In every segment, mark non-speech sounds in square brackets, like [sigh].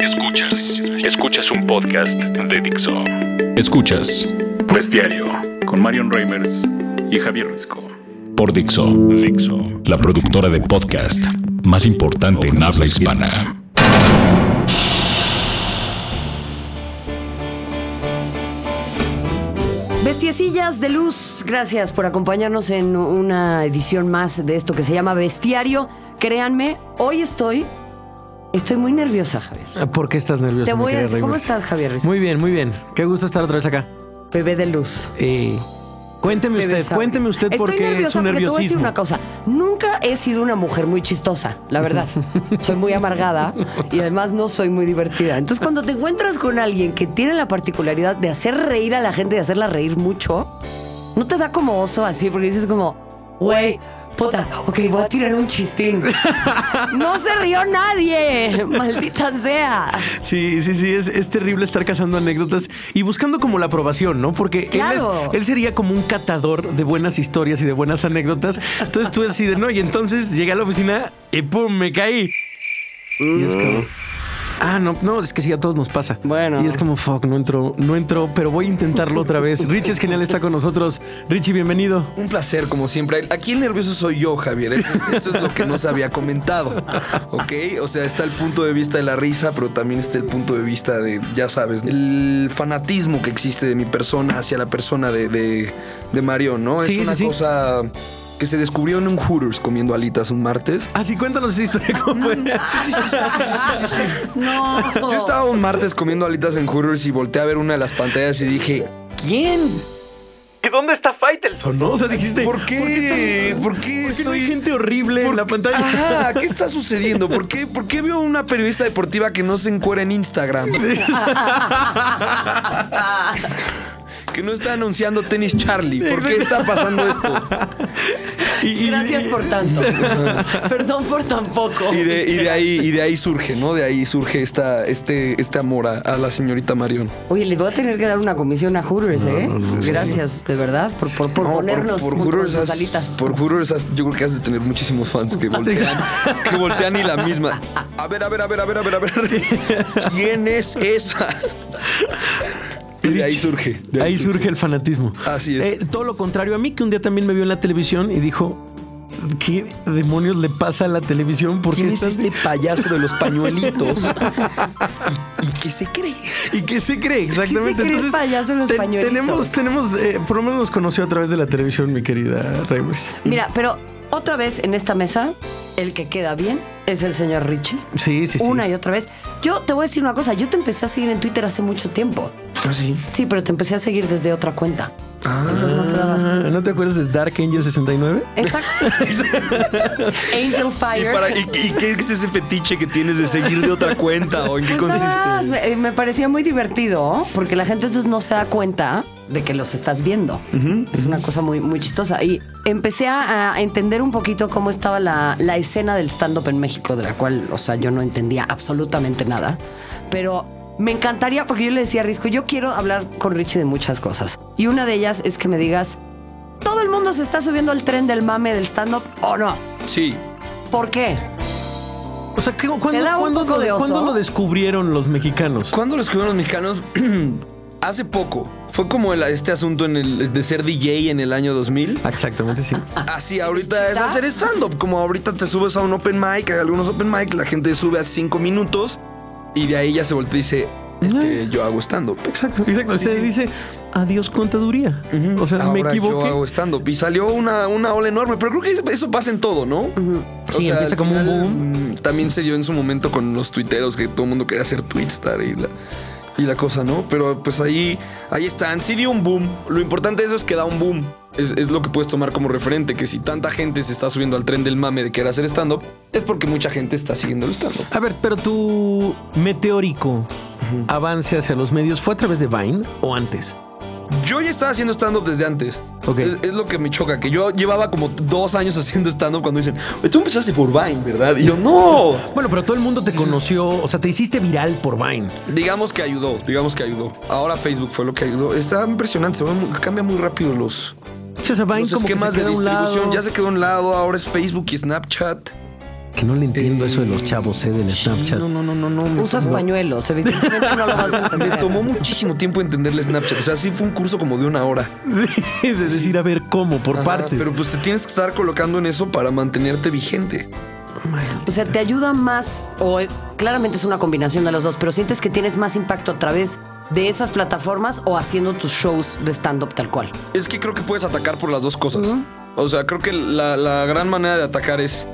Escuchas. Escuchas un podcast de Dixo. Escuchas. Bestiario con Marion Reimers y Javier Risco. Por Dixo. Dixo. La productora de podcast más importante en habla hispana. Bestiecillas de luz, gracias por acompañarnos en una edición más de esto que se llama Bestiario. Créanme, hoy estoy Estoy muy nerviosa, Javier. ¿Por qué estás nerviosa? Te voy a decir, ¿cómo estás, Javier? Muy bien, muy bien. Qué gusto estar otra vez acá. Bebé de luz. Eh, cuénteme Bebé usted, sabe. cuénteme usted por qué es un porque te voy a decir nerviosismo. una cosa. Nunca he sido una mujer muy chistosa, la verdad. [laughs] soy muy amargada y además no soy muy divertida. Entonces, cuando te encuentras con alguien que tiene la particularidad de hacer reír a la gente y hacerla reír mucho, no te da como oso así, porque dices como, güey. Puta, ok, voy a tirar un chistín. [laughs] No se rió nadie, maldita sea. Sí, sí, sí, es, es terrible estar cazando anécdotas y buscando como la aprobación, ¿no? Porque él, es- sería como un catador de buenas historias y de buenas anécdotas. Entonces tú así de no, y entonces llegué a la oficina y ¡pum! me caí. Y es como. Ah, no, no, es que sí, a todos nos pasa. Bueno. Y es como, fuck, no entró, no entró, pero voy a intentarlo otra vez. [laughs] Richie es genial, está con nosotros. Richie, bienvenido. Un placer, como siempre. Aquí el nervioso soy yo, Javier. Eso, eso es lo que no se había comentado. ¿Ok? O sea, está el punto de vista de la risa, pero también está el punto de vista de, ya sabes, el fanatismo que existe de mi persona hacia la persona de, de, de Marion, ¿no? Sí, es una sí, sí. Que se descubrió en un Hooters comiendo alitas un martes. Así cuéntanos esa historia. ¿cómo fue? Sí, sí, sí, sí, sí, sí, sí, sí. No. Yo estaba un martes comiendo alitas en Hooters y volteé a ver una de las pantallas y dije, ¿quién? ¿Y dónde está Faitelson? ¿No? O sea, dijiste. ¿Por qué? está- ¿Por qué ¿Por qué no hay estoy- gente horrible en ¿Por- la pantalla? Ajá, ¿qué está sucediendo? ¿Por qué, ¿Por qué veo una periodista deportiva que no se encuera en Instagram? [laughs] que no está anunciando tenis Charlie. ¿Por qué está pasando esto? [laughs] Y- Gracias por tanto. [laughs] Perdón por tan poco. Y de, y de ahí, y de ahí surge, ¿no? De ahí surge esta, este, este amor a, a la señorita Marion. Oye, le voy a tener que dar una comisión a Hooters, ¿eh? Gracias, de verdad, por, por, por No, ponernos por, por con Hooters sus has- alitas. por Hooters has- yo creo que has de tener muchísimos fans que voltean, que voltean y la misma. A ver, a ver, a ver, a ver, a ver, a ver. [laughs] ¿Quién es esa? Y de ahí surge. de Ahí surge el fanatismo. Así es. Eh, todo lo contrario a mí, que un día también me vio en la televisión y dijo. ¿Qué demonios le pasa a la televisión? ¿Por qué ¿Quién es este payaso de los pañuelitos? [laughs] ¿Y, y qué se cree? ¿Y qué se cree? Exactamente. cree el payaso de los pañuelitos? Tenemos, tenemos eh, por lo menos nos conoció a través de la televisión, mi querida Reimers. Mira, pero otra vez en esta mesa, el que queda bien es el señor Richie. Sí, sí, sí. Una y otra vez. Yo te voy a decir una cosa, yo te empecé a seguir en Twitter hace mucho tiempo. ¿Ah, sí? Sí, pero te empecé a seguir desde otra cuenta. Entonces no te dabas. Ah, ¿No te acuerdas de Dark Angel 69? Exacto. [laughs] Angel ¿Y, Fire. para- y- y qué es ese fetiche que tienes de seguir de otra cuenta? ¿O en qué nada más, consiste? me, me parecía muy divertido porque la gente entonces no se da cuenta de que los estás viendo. Es una cosa muy, muy chistosa. Y empecé a, a entender un poquito cómo estaba la, la escena del stand-up en México, de la cual, o sea, yo no entendía absolutamente nada. Pero me encantaría, porque yo le decía a Risco, yo quiero hablar con Richie de muchas cosas. Y una de ellas es que me digas, ¿todo el mundo se está subiendo al tren del mame del stand-up o no? Sí. ¿Por qué? O sea, ¿qué- ¿cuándo, lo, cuándo lo descubrieron los mexicanos? ¿Cuándo lo escribieron los mexicanos? [clears throat] Hace poco. Fue como el- este asunto en el, de ser DJ en el año 2000. Exactamente, sí. Así, ahorita es hacer stand-up. Como ahorita te subes a un open mic, a algunos open mic, la gente sube a cinco minutos y de ahí ya se voltea y dice, es que yo hago stand-up. Exacto, exacto. Se dice adiós contaduría. O sea, me Ahora yo equivoqué. hago stand-up. Y salió una, una ola enorme. Pero creo que eso- pasa en todo, ¿no? Sí, empieza como un boom. mm, También se dio en su momento con los tuiteros que todo el mundo quería hacer twitstar y la, y la cosa, ¿no? Pero pues ahí, ahí están. Sí dio un boom. Lo importante de eso es que da un boom. Es, es lo que puedes tomar como referente, que si tanta gente se está subiendo al tren del mame de querer hacer stand-up, es porque mucha gente está siguiendo el stand-up. A ver, pero tu meteórico avance hacia los medios fue a través de Vine o antes? Yo ya estaba haciendo stand-up desde antes. Es, es lo que me choca, que yo llevaba como dos años [laughs] haciendo stand-up cuando dicen, "Oye, tú empezaste por Vine, ¿verdad? Y yo, no. Bueno, pero todo el mundo te conoció, o sea, te hiciste viral por Vine. Digamos que ayudó, digamos que ayudó. Ahora Facebook fue lo que ayudó. Está impresionante, se muy- cambia muy rápido los, o sea, Vine los como que se esquemas de a un distribución. Ya se quedó a un lado, ahora es Facebook y Snapchat. Que no le entiendo eso de los chavos, ¿eh? Del Snapchat. No, no, no, no, no. Usas pañuelos, evidentemente no lo vas a [laughs] entender. Me tomó muchísimo tiempo entenderle Snapchat. O sea, sí fue un curso como de una hora. [laughs] es decir, a ver cómo, por Ajá, partes. Pero pues te tienes que estar colocando en eso para mantenerte vigente. O sea, te ayuda más, o eh, claramente es una combinación de los dos, pero sientes que tienes más impacto a través de esas plataformas o haciendo tus shows de stand-up tal cual. Es que creo que puedes atacar por las dos cosas. O sea, creo que la, la gran manera de atacar es.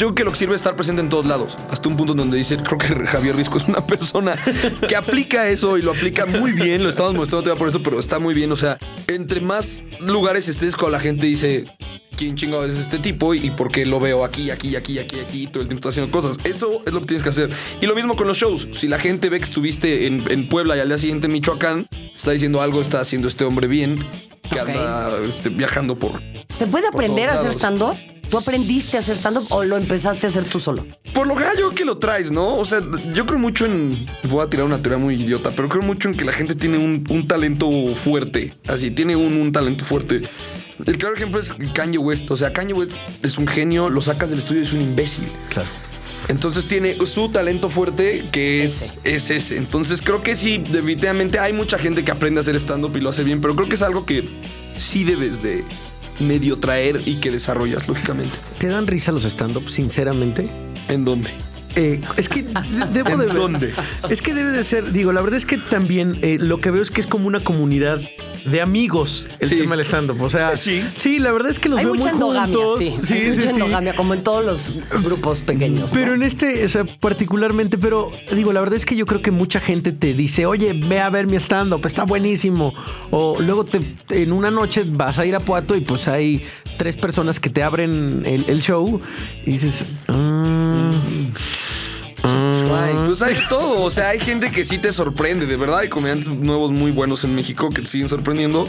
Yo creo que lo que sirve es estar presente en todos lados. Hasta un punto donde dice, creo que Javier Risco es una persona que aplica eso y lo aplica muy bien. Lo estamos mostrando todavía por eso, pero está muy bien. O sea, entre más lugares estés con la gente dice, ¿quién chingado es este tipo? Y, y por qué lo veo aquí, aquí, aquí, aquí, aquí, todo el tiempo está haciendo cosas. Eso es lo que tienes que hacer. Y lo mismo con los shows. Si la gente ve que estuviste en, en Puebla y al día siguiente en Michoacán, está diciendo algo, está haciendo este hombre bien, que Ok. anda este, viajando por, ¿Se puede aprender a hacer stand-up? ¿Tú aprendiste a hacer stand-up o lo empezaste a hacer tú solo? Por lo gallo que lo traes, ¿no? O sea, yo creo mucho en. Voy a tirar una teoría muy idiota, pero creo mucho en que la gente tiene un, un talento fuerte. Así, tiene un, un talento fuerte. El claro ejemplo es Kanye West. O sea, Kanye West es un genio, lo sacas del estudio y es un imbécil. Claro. Entonces tiene su talento fuerte que es, es ese. Entonces creo que sí, definitivamente hay mucha gente que aprende a hacer stand-up y lo hace bien, pero creo que es algo que sí debes de medio traer y que desarrollas, lógicamente. ¿Te dan risa los stand-up, sinceramente? ¿En dónde? Eh, es que de- [laughs] debo de ¿En dónde? Es que debe de ser, digo, la verdad es que también eh, lo que veo es que es como una comunidad de amigos el Sí. tema del stand-up. O sea, Sí, sí, la verdad es que los Hay veo mucha muy endogamia, juntos. sí. sí, Hay sí, mucha sí. endogamia, como en todos los grupos pequeños. ¿no? Pero en este, o sea, particularmente, pero digo, la verdad es que yo creo que mucha gente te dice, oye, ve a ver mi stand-up, está buenísimo. O luego te, en una noche vas a ir a Puato y pues hay tres personas que te abren el, el show y dices, "Ah, Ay, pues hay todo. O sea, hay gente que sí te sorprende, de verdad. Hay comediantes nuevos muy buenos en México que te siguen sorprendiendo.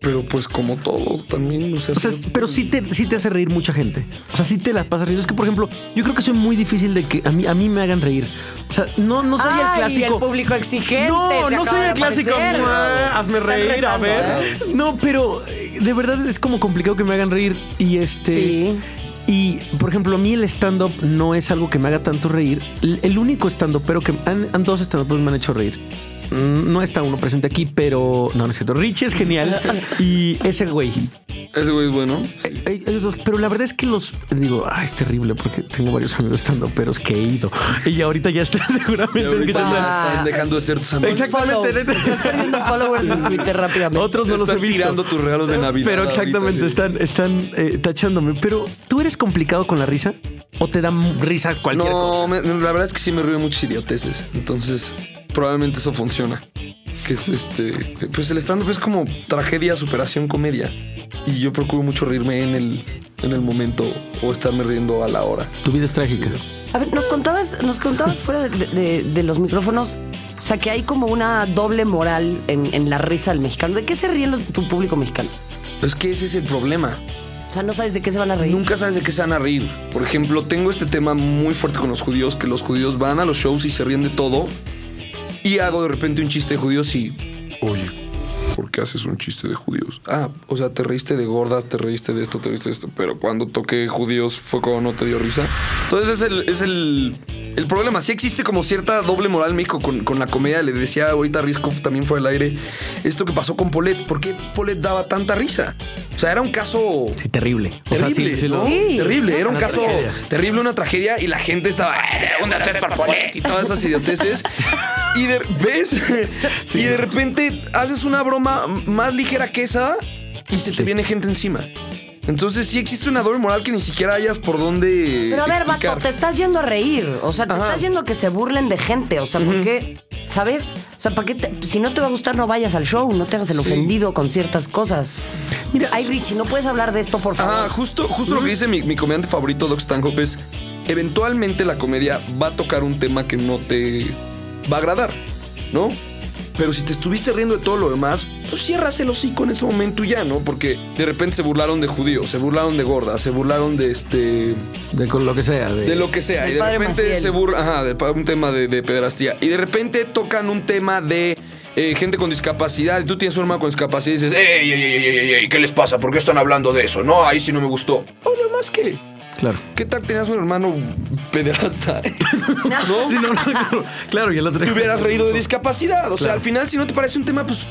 Pero pues como todo también. O sea, O sea, sí- pero sí te, sí te hace reír mucha gente. O sea, sí te las pasas riendo. Es que, por ejemplo, yo creo que soy muy difícil de que a mí, a mí me hagan reír. O sea, no, no soy Ay, el clásico. el público exigente. No, no soy el clásico. aparecer. "Mua, Hazme reír, a ver. ¿eh? No, pero eh, de verdad es como complicado que me hagan reír. Y este. Sí. Y, por ejemplo, a mí el stand-up no es algo que me haga tanto reír. El, único stand-up, pero que han, han dos stand me han hecho reír. Mm, No está uno presente aquí, pero no, no es cierto. Richie es genial [laughs] y ese güey. Ese güey es bueno. Eh, ellos dos, pero la verdad es que los digo, ah, es terrible porque tengo varios amigos estando peros que he ido y ahorita ya está Y [laughs] seguramente ahorita escuchando. ya están dejando de ser tus amigos. Exactamente. Estás perdiendo followers en Twitter rápidamente. Otros no los he Están visto. tirando tus regalos de Navidad Pero exactamente, ahorita, sí. están, están eh, tachándome. Pero, ¿tú eres complicado con la risa? ¿O te da risa cualquier No, cosa? me- la verdad es que sí me río muchas idioteces. Entonces, probablemente eso funciona. Que es este. Pues el stand-up es como tragedia, superación, comedia. Y yo procuro mucho reírme en el, en el momento o estarme riendo a la hora. Tu vida es trágica. A ver, nos contabas, nos contabas fuera de, de- de los micrófonos, o sea, que hay como una doble moral en, en la risa del mexicano. ¿De qué se ríe tu público mexicano? Es que ese es el problema. O sea, no sabes de qué se van a reír. Nunca sabes de qué se van a reír. Por ejemplo, tengo este tema muy fuerte con los judíos, que los judíos van a los shows y se ríen de todo. Y hago de repente un chiste de judíos y... Oye, ¿por qué haces un chiste de judíos? Ah, o sea, te reíste de gordas, te reíste de esto, te reíste de esto. Pero cuando toqué judíos fue cuando no te dio risa. Entonces es el... Es el el problema, sí existe como cierta doble moral en México con, con la comedia. Le decía ahorita a Risco también fue al aire esto que pasó con Polet. ¿Por qué Polet daba tanta risa? O sea, era un caso Sí, terrible. O sea, Terrible, sí, sí lo- ¿no? Sí. terrible. Era un caso tragedia. terrible, una tragedia y la gente estaba "Eh, un dos, tres por Polet", y todas esas idioteces. Y de, ves [laughs] y de repente haces una broma más ligera que esa y se te viene gente encima. Entonces sí existe una doble moral que ni siquiera hayas por dónde. Pero a ver, explicar. vato, te estás yendo a reír. O sea, te Ajá. estás yendo a que se burlen de gente. O sea, ¿por qué? ¿Sabes? O sea, ¿para qué? te- si no te va a gustar, no vayas al show. No te hagas el ofendido con ciertas cosas. Mira, ay, Richie, ¿no puedes hablar de esto, por favor? Ah, justo, justo lo que dice mi, mi comediante favorito, Doc Stanhope, es eventualmente la comedia va a tocar un tema que no te va a agradar, ¿no? Pero si te estuviste riendo de todo lo demás, pues cierras el hocico en ese momento y ya, ¿no? Porque de repente se burlaron de judíos, se burlaron de gordas, se burlaron de este. De con lo que sea. De, de lo que sea. Del y de padre repente Maciel. se burlan. Ajá, de un tema de, de pederastía. Y de repente tocan un tema de. eh, gente con discapacidad, y tú tienes un hermano con discapacidad y dices, ¡Ey, ey, ey, ey, ey, ey, ¿qué les pasa? ¿Por qué están hablando de eso? No, ahí sí no me gustó. Oye, más que. Claro. ¿Qué tal tenías un hermano pederasta? [laughs] ¿No? Sí, no, no, claro, y el otro. Te hubieras reído de discapacidad. O sea, al final, si no te parece un tema, pues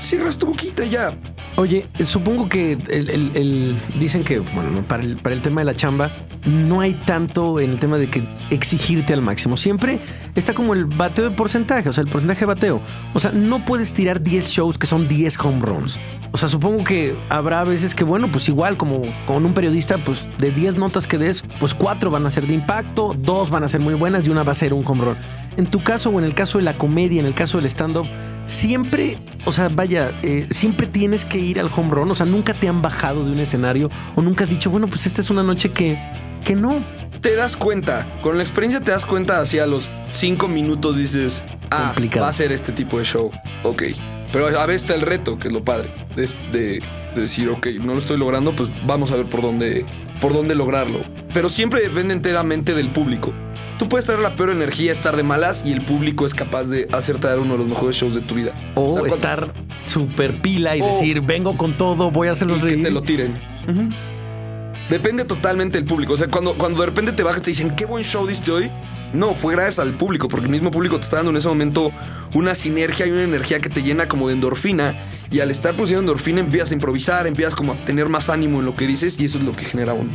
cierras tu boquita ya. Oye, supongo que el, dicen que, bueno, para el, para el tema de la chamba, no hay tanto en el tema de que exigirte al máximo. Siempre está como el bateo de porcentaje, o sea, el porcentaje de bateo. O sea, no puedes tirar 10 shows que son 10 home runs. O sea, supongo que habrá veces que, bueno, pues igual como con un periodista, pues de 10 notas que des, pues 4 van a ser de impacto, 2 van a ser muy buenas y una va a ser un home run. En tu caso o en el caso de la comedia, en el caso del stand-up, siempre, o sea, vaya, eh, siempre tienes que ir al home run, o sea, nunca te han bajado de un escenario o nunca has dicho, bueno, pues esta es una noche que, que no. Te das cuenta, con la experiencia te das cuenta hacia los cinco minutos dices, ah, va a ser este tipo de show, ok. Pero a veces está el reto, que es lo padre, de, de, decir, ok, no lo estoy logrando, pues vamos a ver por dónde, por dónde lograrlo. Pero siempre depende enteramente del público. Tú puedes tener la peor energía, estar de malas y el público es capaz de hacerte dar uno de los mejores shows de tu vida. O, estar súper pila y decir, vengo con todo, voy a hacerlos y Que te lo tiren. Depende totalmente del público. O sea, cuando, cuando de repente te bajas y te dicen, qué buen show diste hoy. No, fue gracias al público, porque el mismo público te está dando en ese momento una sinergia y una energía que te llena como de endorfina. Y al estar produciendo endorfina empiezas a improvisar, empiezas como a tener más ánimo en lo que dices y eso es lo que genera un,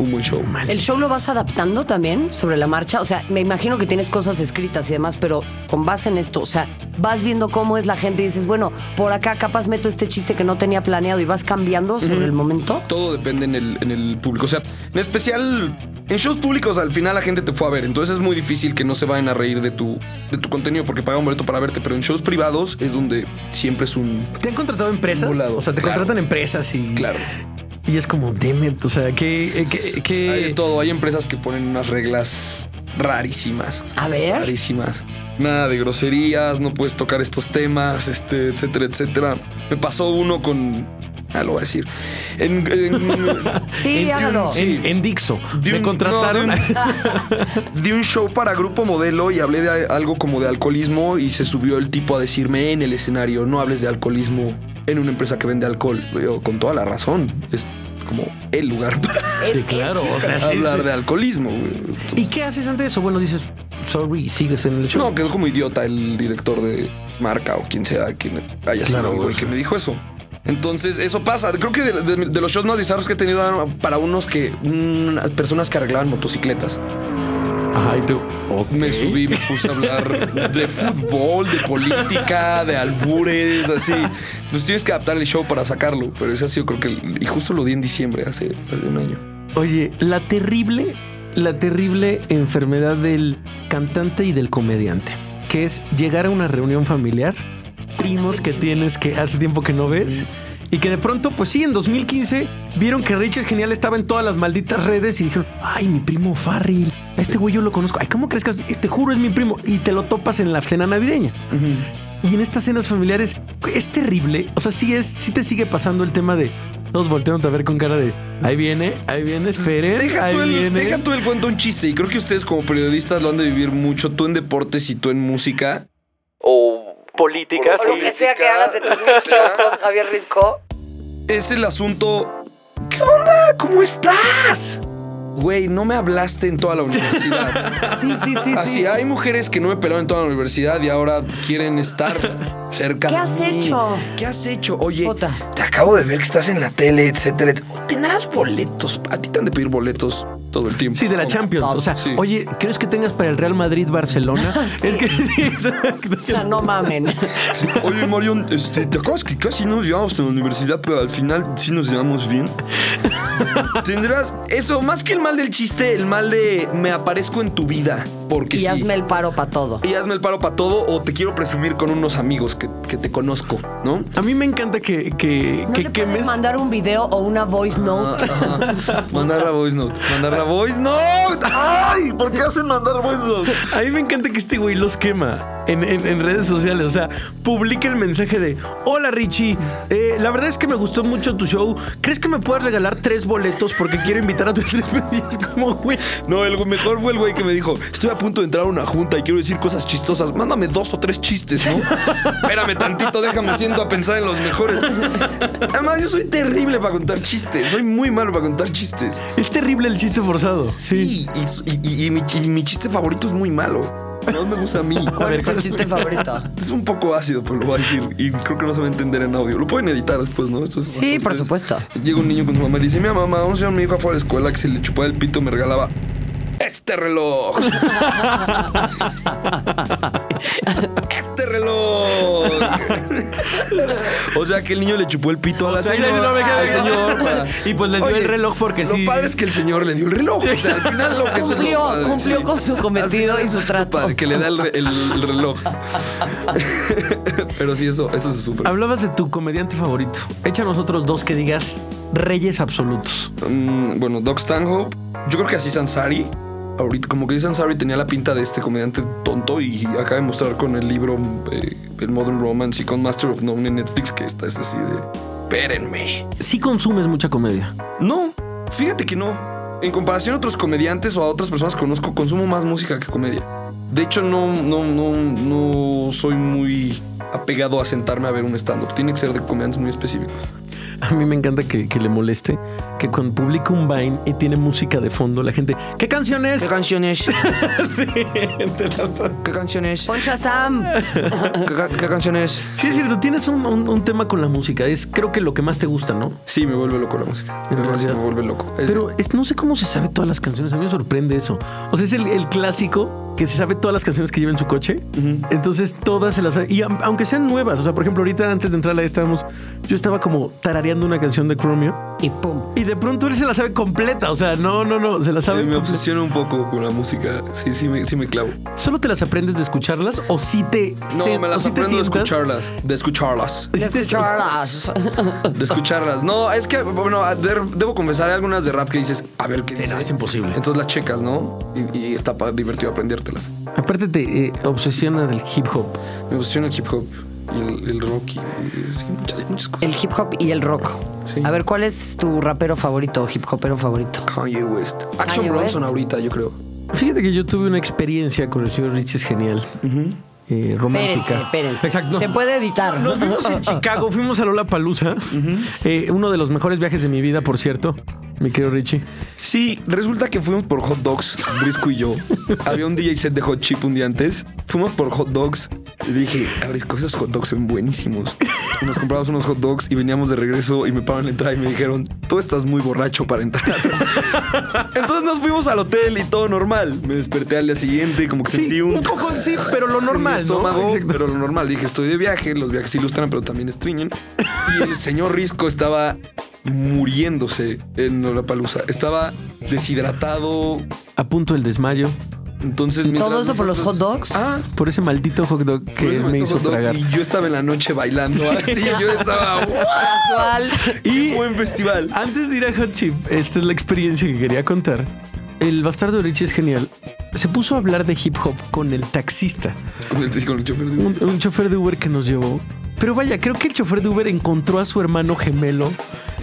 un buen show. ¿El show lo vas adaptando también sobre la marcha? O sea, me imagino que tienes cosas escritas y demás, pero con base en esto, o sea, vas viendo cómo es la gente y dices, bueno, por acá capaz meto este chiste que no tenía planeado y vas cambiando sobre el momento. Todo depende en el, en el público. O sea, en especial en shows públicos al final la gente te fue a ver, entonces es muy difícil que no se vayan a reír de tu, de tu contenido porque pagan un boleto para verte, pero en shows privados es donde siempre es un... ¿Te han contratado empresas? O sea, te contratan empresas y... Claro. Y es como, demet, o sea, que, eh, que, Hay de todo, hay empresas que ponen unas reglas rarísimas. A ver. Rarísimas. Nada de groserías, no puedes tocar estos temas, este, etcétera, etcétera. Me pasó uno con Ah, lo voy a decir. En, [laughs] sí, hágalo. En, Dixo. me contrataron. [laughs] [laughs] de, un, show para Grupo Modelo y hablé de algo como de alcoholismo y se subió el tipo a decirme en el escenario, no hables de alcoholismo en una empresa que vende alcohol. Yo, con toda la razón. Es como el lugar para sí, claro, hablar de alcoholismo. ¿Y qué haces ante eso? Bueno, dices, sorry, sigues en el show. No, quedó como idiota el director de marca o quien sea quien haya sido el que me dijo eso. Entonces, eso pasa. Creo que de, los shows más bizarros que he tenido para unos que. personas que arreglaban motocicletas. Ay, tú. Me subí, me puse a hablar de fútbol, de política, de albures, así. Pues tienes que adaptar el show para sacarlo. Pero ese ha sido, creo que. y justo lo di en diciembre, hace, hace un año. Oye, la terrible. La terrible enfermedad del cantante y del comediante. Que es llegar a una reunión familiar primos que tienes que hace tiempo que no ves. Y que de pronto, pues sí, en 2015 vieron que Rich es genial estaba en todas las malditas redes y dijeron, ay, mi primo Farrell, a este güey yo lo conozco. Ay, ¿cómo crees que te juro es mi primo? Y te lo topas en la cena navideña. Y en estas cenas familiares es terrible. O sea, sí es, sí te sigue pasando el tema de todos volteando a ver con cara de ahí viene, ahí viene, esperen. Deja, ahí tú, el, viene. deja tú el cuento un chiste. Y creo que ustedes como periodistas lo han de vivir mucho, tú en deportes y tú en música. O política. O lo que sea que hagas de tus kioscos, Javier Risco. Es el asunto. ¿Qué onda? ¿Cómo estás? Güey, no me hablaste en toda la universidad. [laughs] sí, sí, sí. Así hay mujeres que no me pelaron en toda la universidad y ahora quieren estar cerca. ¿Qué has hecho? ¿Qué has hecho? Oye, te acabo de ver que estás en la tele, etcétera. ¿Tendrás boletos? A ti te han de pedir boletos todo el tiempo. Sí, de la Champions. O sea, oye, ¿crees que tengas para el Real Madrid-Barcelona? [laughs] Es que sí, [laughs] O sea, no mamen. oye, Marion, este, ¿te acuerdas que casi no nos llevamos a la universidad, pero al final sí nos llevamos bien? [laughs] Tendrás eso, más que el mal del chiste, el mal de me aparezco en tu vida. Porque y hazme el paro para todo. Y hazme el paro para todo o te quiero presumir con unos amigos que, te conozco, ¿no? A mí me encanta que, que, ¿No que, le mandar un video o una voice note. mandar la voice note. Mandar la voice note. ¡Ay! ¿Por qué hacen mandar voice note? A mí me encanta que este güey los quema. En, redes sociales. O sea, publica el mensaje de: Hola Richie, eh, la verdad es que me gustó mucho tu show. ¿Crees que me puedes regalar tres boletos porque quiero invitar a tus [laughs] tres es como, güey. No, el mejor fue el güey que me dijo: Estoy a punto de entrar a una junta y quiero decir cosas chistosas. Mándame dos o tres chistes, ¿no? [laughs] Espérame tantito, déjame siento a pensar en los mejores. Además, yo soy terrible para contar chistes. Soy muy malo para contar chistes. Es terrible el chiste forzado. Sí. y, mi, chiste favorito es muy malo. No me gusta a mí. [laughs] ¿Cuál es tu chiste favorito? [laughs] Es un poco ácido, pero lo voy a decir. Y creo que no se va a entender en audio. Lo pueden editar después, ¿no? sí, por supuesto. Llega un niño con su mamá y dice: Mi mamá, vamos a llevar a mi hijo afuera de la escuela que se le chupaba el pito, me regalaba este reloj. este reloj. o sea que el niño le chupó el pito a la señora. señor y pues le dio el reloj porque sí. Lo padre es que el señor le dio el reloj. O sea, al final lo que cumplió, cumplió con su cometido y su trato. Padre, que le da el, reloj. Pero sí, eso, eso se sufre. Hablabas de tu comediante favorito. Échanos otros dos que digas reyes absolutos. Mm, bueno, Doc Stanhope. Yo creo que así Sansari ahorita, como que Ansari tenía la pinta de este comediante tonto y acaba de mostrar con el libro eh, El Modern Romance y con Master of None en Netflix que esta es así de, espérenme. ¿Sí consumes mucha comedia? No, fíjate que no. En comparación a otros comediantes o a otras personas que conozco, consumo más música que comedia. De hecho, no, no, no, no soy muy apegado a sentarme a ver un stand-up. Tiene que ser de comediantes muy específicos. A mí me encanta que, le moleste que cuando publica un Vine y tiene música de fondo, la gente, ¿qué canción es? ¿Qué canción es? [laughs] ¿Qué canción es? Poncha Sam. [laughs] ¿Qué, canción es? Sí, es cierto, tienes un, tema con la música. Es creo que lo que más te gusta, ¿no? Sí, me vuelve loco la música. me vuelve loco. Pero no sé cómo se sabe todas las canciones. A mí me sorprende eso. O sea, es el, clásico que se sabe todas las canciones que lleva en su coche. Entonces todas se las sabe. Y aunque sean nuevas, o sea, por ejemplo, ahorita antes de entrar a estábamos, yo estaba como tarareando una canción de Chromio. Y pum. Y de pronto él se la sabe completa. O sea, no, no, no. Se la sabe. me obsesiona un poco con la música. Sí, sí me, sí me clavo. ¿Solo te las aprendes de escucharlas o sí te. No, me las aprendo de escucharlas. De escucharlas. De escucharlas. De escucharlas. No, es que, bueno, debo confesar, hay algunas de rap que dices, a ver qué no, es imposible. Entonces las checas, ¿no? Y, está divertido Aparte, te eh, obsesionas del hip hop. Me obsesiona el hip hop y el, rock y, muchas, muchas, cosas. El hip hop y el rock. A ver, ¿cuál es tu rapero favorito, hip hopero favorito? Kanye West. Action Bronson ahorita, yo creo. Fíjate que yo tuve una experiencia con el señor Rich es genial. Eh, romántica. Espérense, espérense. Se puede editar. Nos vimos en [laughs] Chicago, fuimos a Lola Palusa. Eh, uno de los mejores viajes de mi vida, por cierto mi querido Richie. Sí, resulta que fuimos por hot dogs, Brisco y yo. [laughs] Había un DJ set de hot chip un día antes. Fuimos por hot dogs y dije, a Brisco, esos hot dogs son buenísimos. Y nos compramos unos hot dogs y veníamos de regreso y me pararon la entrada y me dijeron, tú estás muy borracho para entrar. [laughs] Entonces nos fuimos al hotel y todo normal. Me desperté al día siguiente como que sentí un... Un poco sí, pero lo [laughs] normal, estómago, Pero lo normal. Dije, estoy de viaje, los viajes ilustran, pero también estriñen. Y el señor Risco estaba muriéndose en la palusa. Estaba deshidratado. A punto del desmayo. Entonces, ¿Todo eso por los hot dogs? Ah, por ese maldito hot dog que me hizo tragar. Y yo estaba en la noche bailando [laughs] así. yo estaba [laughs] casual. y buen festival. Antes de ir a Hot Chip, esta es la experiencia que quería contar. El bastardo Richie es genial. Se puso a hablar de hip hop con el taxista. Con el, chofer de Uber. un chofer de Uber que nos llevó. Pero vaya, creo que el chofer de Uber encontró a su hermano gemelo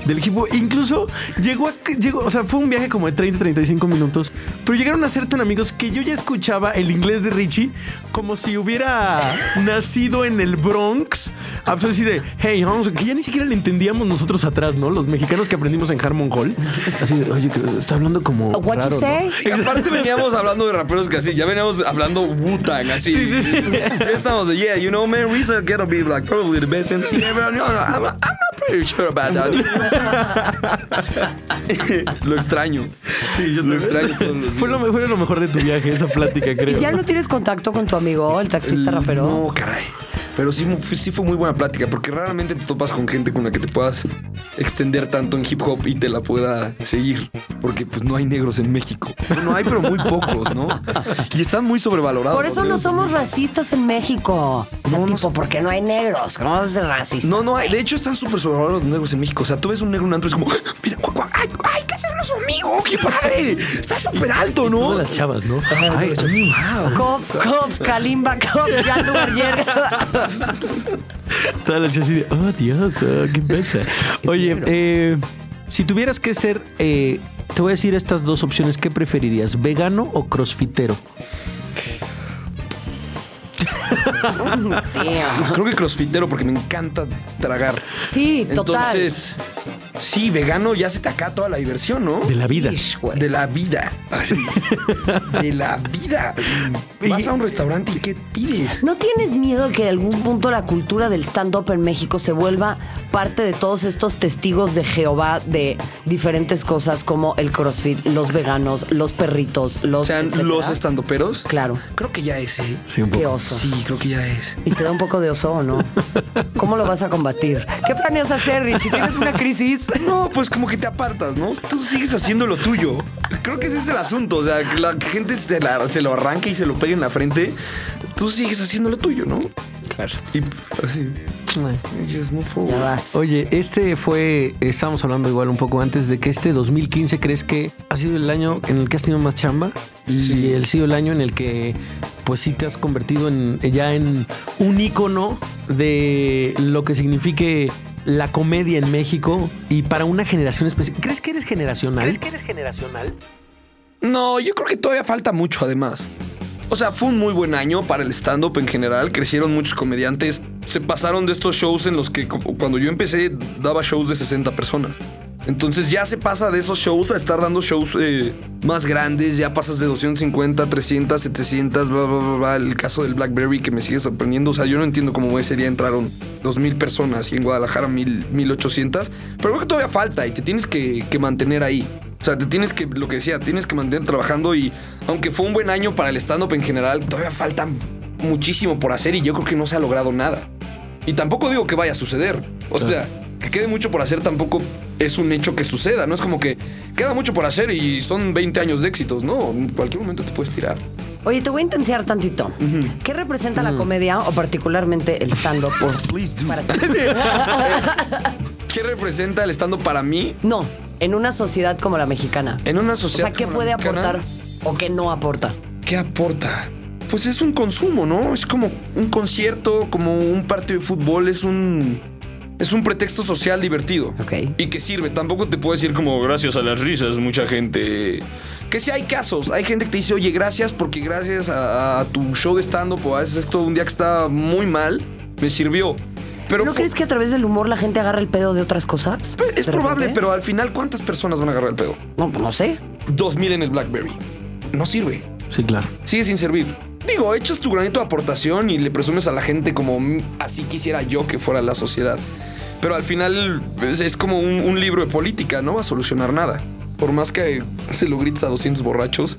del equipo. Incluso llegó a, llegó, o sea, fue un viaje como de 30, 35 minutos, pero llegaron a ser tan amigos que yo ya escuchaba el inglés de Richie como si hubiera [laughs] nacido en el Bronx. Así de, hey, vamos, que ya ni siquiera le entendíamos nosotros atrás, ¿no? Los mexicanos que aprendimos en Harmon Hall. Así de, oye, está hablando como. What raro, you [laughs] aparte veníamos hablando de raperos que así, ya veníamos hablando Wu-Tang, así. Ya estamos de, yeah, you know, man, Risa get to be like probably the best MC ever. No, no, I'm, I'm not pretty sure about that. lo extraño. Sí, yo lo extraño Fue lo, fue lo mejor de tu viaje, esa plática, creo. ¿Y ya no tienes contacto con tu amigo, el taxista rapero? No, caray. Pero sí, sí fue muy buena plática, porque raramente te topas con gente con la que te puedas extender tanto en hip hop y te la pueda seguir. Porque pues no hay negros en México. No hay, pero muy pocos, ¿no? Y están muy sobrevalorados. Por eso no somos racistas en México. O sea, No, no tipo, sé. ¿por qué no hay negros? ¿Cómo vas a ser racista? No, no hay. De hecho, están súper sobrevalorados los negros en México. O sea, tú ves un negro en un antro y es como, mira, guau, guau, ay, ay, hay que hacernos amigo. ¡Qué padre! Está súper alto, ¿no? Todas las chavas, ¿no? Ay, wow. Cof, cof, Kalimba, cof, Yandu [laughs] Todas las chavas así de, oh Dios, oh, qué pasa. [laughs] Oye, eh, si tuvieras que ser, eh, te voy a decir estas dos opciones, ¿qué preferirías? ¿Vegano o crossfitero? Damn. [laughs] Creo que crossfitero porque me encanta tragar. Sí, total. Entonces, sí, vegano ya se te acá toda la diversión, ¿no? De la vida. Ish. De la vida. Así. [laughs] De la vida. Vas a un restaurante y ¿qué pides? ¿No tienes miedo que en algún punto la cultura del stand-up en México se vuelva parte de todos estos testigos de Jehová de diferentes cosas como el crossfit, los veganos, los perritos, los... O sea, etcétera? los estandoperos. Claro. Creo que ya es, ¿eh? Sí, un Qué poco. oso. Sí, creo que ya es. ¿Y te da un poco de oso o no? ¿Cómo lo vas a combatir? ¿Qué planeas hacer, Richie? ¿Tienes una crisis? [laughs] No, pues como que te apartas, ¿no? Tú sigues haciendo lo tuyo. Creo que ese es el asunto. O sea, que la gente se, la- se lo arranque y se lo pegue en la frente. Tú sigues haciendo lo tuyo, ¿no? Claro. Y así. Just move forward. Ya vas. Oye, este fue, estábamos hablando igual un poco antes de que este 2015 crees que ha sido el año en el que has tenido más chamba y Sí. el sido el año en el que pues sí te has convertido en ya en un ícono de lo que signifique la comedia en México y para una generación específica. ¿Crees que eres generacional? ¿Crees que eres generacional? No, yo creo que todavía falta mucho además. O sea, fue un muy buen año para el stand-up en general. Crecieron muchos comediantes. Se pasaron de estos shows en los que cu- cuando yo empecé daba shows de 60 personas. Entonces ya se pasa de esos shows a estar dando shows eh, más grandes. Ya pasas de 250, 300, 700, bla, bla, bla, bla. El caso del Blackberry que me sigue sorprendiendo. O sea, yo no entiendo cómo ese día entraron 2.000 personas y en Guadalajara 1.000, 1.800. Pero creo que todavía falta y te tienes que, que mantener ahí. O sea, te tienes que, lo que decía, tienes que mantener trabajando y aunque fue un buen año para el stand-up en general, todavía falta muchísimo por hacer y yo creo que no se ha logrado nada. Y tampoco digo que vaya a suceder. O sea, que quede mucho por hacer tampoco es un hecho que suceda. No es como que queda mucho por hacer y son 20 años de éxitos. No, en cualquier momento te puedes tirar. Oye, te voy a intensiar tantito. ¿Qué representa la comedia o particularmente el stand-up? Para [laughs] ti? [laughs] ¿Qué representa el stand-up para mí No, en una sociedad como la mexicana. en una O sociedad sea, ¿qué como puede aportar o qué no aporta? ¿Qué aporta? Pues es un consumo, ¿no? Es como un concierto, como un partido de fútbol, es un. Es un pretexto social divertido. Ok. Y que sirve. Tampoco te puedo decir como gracias a las risas, mucha gente. Que sí hay casos. Hay gente que te dice, oye, gracias porque gracias a, a tu show de stand-up o a veces esto un día que está muy mal, me sirvió. Pero ¿No crees que a través del humor la gente agarra el pedo de otras cosas? Pues, es ¿De probable, repente? pero al final, ¿cuántas personas van a agarrar el pedo? No, pues no sé. 2000 en el Blackberry. No sirve. Sí, claro. sigue sin servir. Digo, echas tu granito de aportación y le presumes a la gente como "Mm, así quisiera yo que fuera la sociedad. Pero al final es, es como un, un libro de política, no va a solucionar nada. Por más que se lo grites a 200 borrachos,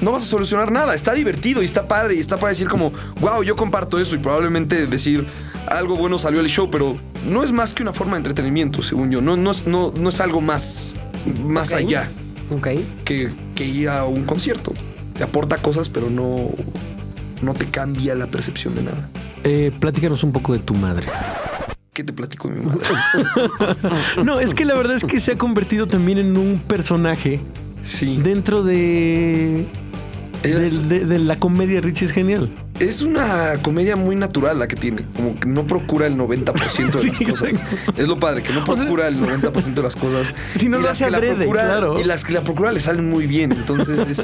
no vas a solucionar nada. Está divertido y está padre y está para decir como, wow, yo comparto eso y probablemente decir algo bueno salió del show, pero no es más que una forma de entretenimiento, según yo. No, no, es, no, no es algo más, más allá que, que ir a un concierto. Te aporta cosas, pero no, no te cambia la percepción de nada. Eh, platícanos un poco de tu madre. ¿Qué te platico mi madre? [laughs] No, es que la verdad es que se ha convertido también en un personaje Sí. dentro de, de, de la comedia Richie es genial. Es una comedia muy natural la que tiene. Como que no procura el 90% de [laughs] Sí, las cosas. Es lo padre, que no O sea- procura el 90% de las cosas. [laughs] Si no Y lo hace adrede, procura- claro. Y las que la procura le salen muy bien. Entonces, es,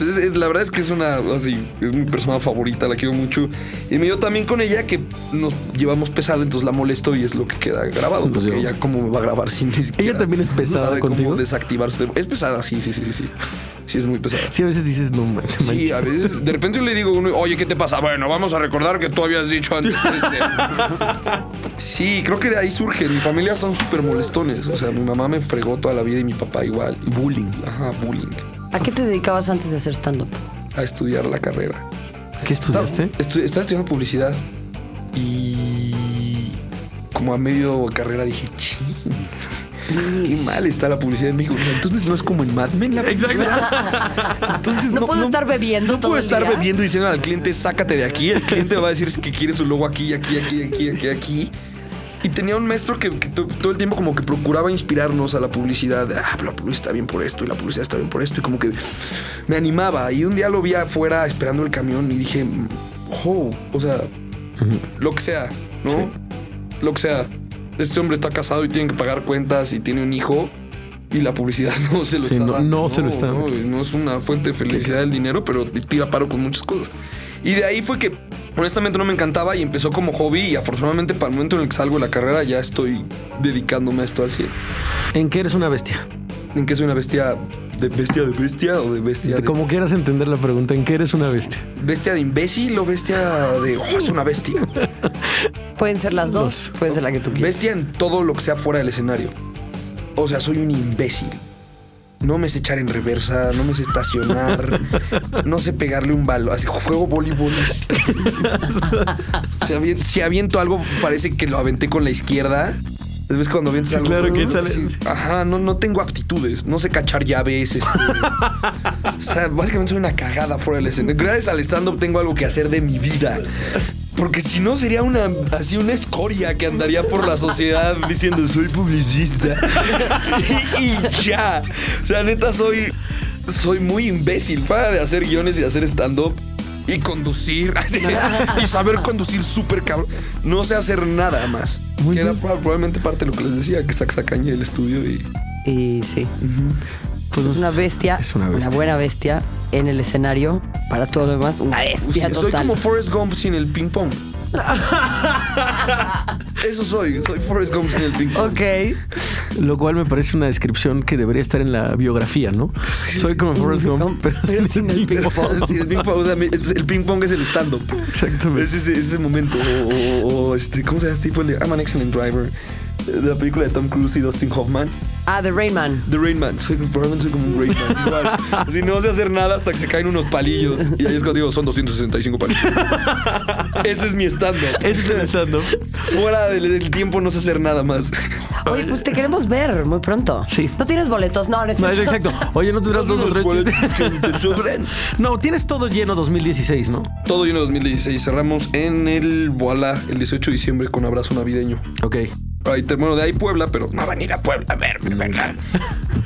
es- es- la verdad es que es una, así, es mi persona favorita, la quiero mucho. Y me dio también con ella que nos llevamos pesado, entonces la molesto y es lo que queda grabado. Pues Porque yo- ella, ¿cómo me va a grabar sin ni siquiera también es pesada sabe cómo contigo? desactivar su? Es pesada, sí, sí, sí, sí, sí. Sí, es muy pesada. Sí, a veces dices, no, man, te Sí, manches. a veces, de repente yo le digo a uno, oye, ¿qué te pasa? Bueno, vamos a recordar que tú habías dicho antes. este". Sí, creo que de ahí surge. Mi familia son súper molestones. O sea, mi mamá me fregó toda la vida y mi papá igual. Y Bullying. Ajá, bullying. ¿A qué te dedicabas antes de hacer stand-up? A estudiar la carrera. ¿Qué estudiaste? Estu- estaba estudiando publicidad y como a medio carrera dije, "Chin". Qué mal está la publicidad en México. Entonces no es como en Mad Men la publicidad. Entonces no, puedo estar bebiendo no todo puedo el estar día. bebiendo y diciendo al cliente, sácate de aquí. El cliente va a decir que quiere su logo aquí, aquí, aquí, aquí, aquí, aquí. Y tenía un maestro que, que to- todo el tiempo como que procuraba inspirarnos a la publicidad. Ah, la publicidad está bien por esto y la publicidad está bien por esto. Y como que me animaba. Y un día lo vi afuera esperando el camión y dije, oh, o sea, lo que sea, ¿no? Lo que sea. Este hombre está casado y tiene que pagar cuentas y tiene un hijo. Y la publicidad [laughs] no se lo Sí, está no- dando. no se lo está dando. No, no es una fuente de felicidad el dinero, pero tira paro con muchas cosas. Y de ahí fue que honestamente no me encantaba y empezó como hobby y afortunadamente para el momento en el que salgo de la carrera ya estoy dedicándome a esto al 100. ¿En qué eres una bestia? ¿En qué soy una bestia de bestia de bestia o de bestia de, Como quieras entender la pregunta, ¿en qué eres una bestia? bestia de imbécil o bestia de oh, es una bestia? [laughs] Pueden ser las dos, puede ser la que tú quieras. Bestia en todo lo que sea fuera del escenario. O sea, soy un imbécil. No me sé echar en reversa, no me sé estacionar, [laughs] no sé pegarle un balón. Así juego voleibol. [laughs] si, avien- si aviento algo, parece que lo aventé con la izquierda. ¿Ves cuando avientas Sí, algo? claro que sale- Sí. Ajá, no, no tengo aptitudes. No sé cachar llaves. este. [laughs] o sea, básicamente soy una cagada fuera del escenario. Gracias al stand-up tengo algo que hacer de mi vida. Porque si no sería una así una escoria que andaría por la sociedad [laughs] diciendo soy publicista. [laughs] y, y ya. O sea, neta soy soy muy imbécil. Fuera de hacer guiones y hacer stand-up y conducir [laughs] y saber conducir súper cabrón. No sé hacer nada más. Muy que era bien. probablemente parte de lo que les decía, que saca caña del estudio y Y sí. Pues es una bestia, es una una, bestia. buena bestia en el escenario. Para todo lo demás, una bestia soy total. como Forrest Gump sin el ping pong. [laughs] Eso soy, soy Forrest Gump sin el ping pong. Ok. Lo cual me parece una descripción que debería estar en la biografía, ¿no? Soy como Forrest Gump, pero, Pero sin el ping pong. Sí, el ping pong, o sea, es- el ping pong es el stand-up. Exactamente. Es ese, ese momento. O, o- o, este, ¿cómo se llama este tipo? I'm an excellent driver. De la película de Tom Cruise y Dustin Hoffman. Ah, The Rain Man. The Rain Man. Soy, probablemente soy como un Rain Man. [laughs] Igual. Así no sé hacer nada hasta que se caen unos palillos. Y ahí es cuando digo, son 265 palillos. [laughs] Ese es mi stand-up. Ese es el stand-up. Fuera del, del tiempo no sé hacer nada más. Oye, pues te queremos ver muy pronto. Sí. ¿No tienes boletos? No, no es No, es exacto. Oye, ¿no tendrás dos o Los tres boletos que te sobran. [laughs] No, tienes todo lleno 2016, ¿no? Todo lleno 2016. Cerramos en el Boala el 18 de diciembre con abrazo navideño. Ok. Ahí bueno, de ahí Puebla, pero no van a ir a Puebla a verme, ¿verdad? [laughs]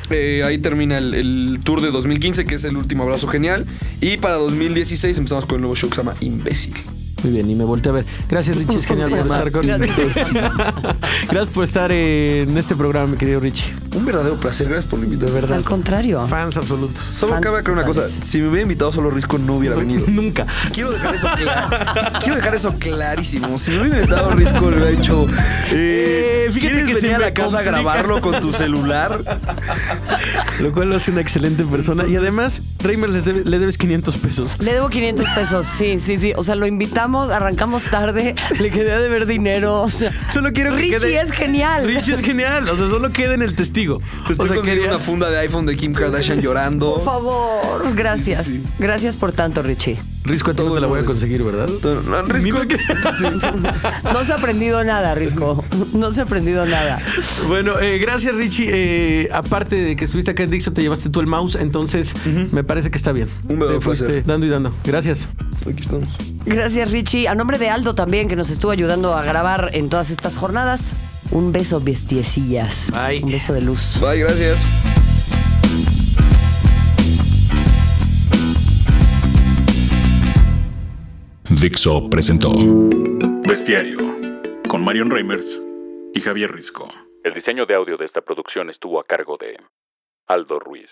Eh, ahí termina el, el tour de 2015, que es el último abrazo genial. Y para 2016 empezamos con el nuevo show que se llama Imbécil. Muy bien, y me volteé a ver. Gracias, Richie. Es genial por estar con Gracias. [laughs] Gracias por estar en este programa, mi querido Richie. Un verdadero placer, gracias por la invitación. De verdad. Al contrario. Fans absolutos. Solo Fans cabe aclarar una cosa: si me hubiera invitado solo Risco, no hubiera venido. [laughs] Nunca. Quiero dejar eso claro. Quiero dejar eso clarísimo. Si me hubiera invitado Risco, le hubiera dicho: eh, Eh, fíjate ¿Quieres que venir a la casa a grabarlo con tu celular? [laughs] Lo cual lo hace una excelente persona. Y además, Reimer le, debe- le debes 500 pesos. Le debo 500 pesos. Sí, sí, sí. O sea, lo invitamos, arrancamos tarde, [laughs] le quedé de ver dinero. O sea, Solo quiero que Richie quede- es genial. Richie es genial. O sea, solo queda en el testigo. Te estoy o sea, consiguiendo una funda de iPhone de Kim Kardashian llorando. Por favor. Gracias. Gracias por tanto, Richie. Risco a ti no te la voy a conseguir, ¿verdad? No, Risco, [laughs] No se ha aprendido nada, Risco. No se ha aprendido nada. Bueno, eh, gracias Richie. Eh, aparte de que estuviste acá en Dixon, te llevaste tú el mouse, entonces me parece que está bien. Un te fuiste placer. dando y dando. Gracias. Aquí estamos. Gracias, Richie. A nombre de Aldo también, que nos estuvo ayudando a grabar en todas estas jornadas. Un beso, bestiecillas. Bye. Un beso de luz. Bye, gracias. Dixo presentó Bestiario con Marion Reimers y Javier Risco. El diseño de audio de esta producción estuvo a cargo de Aldo Ruiz.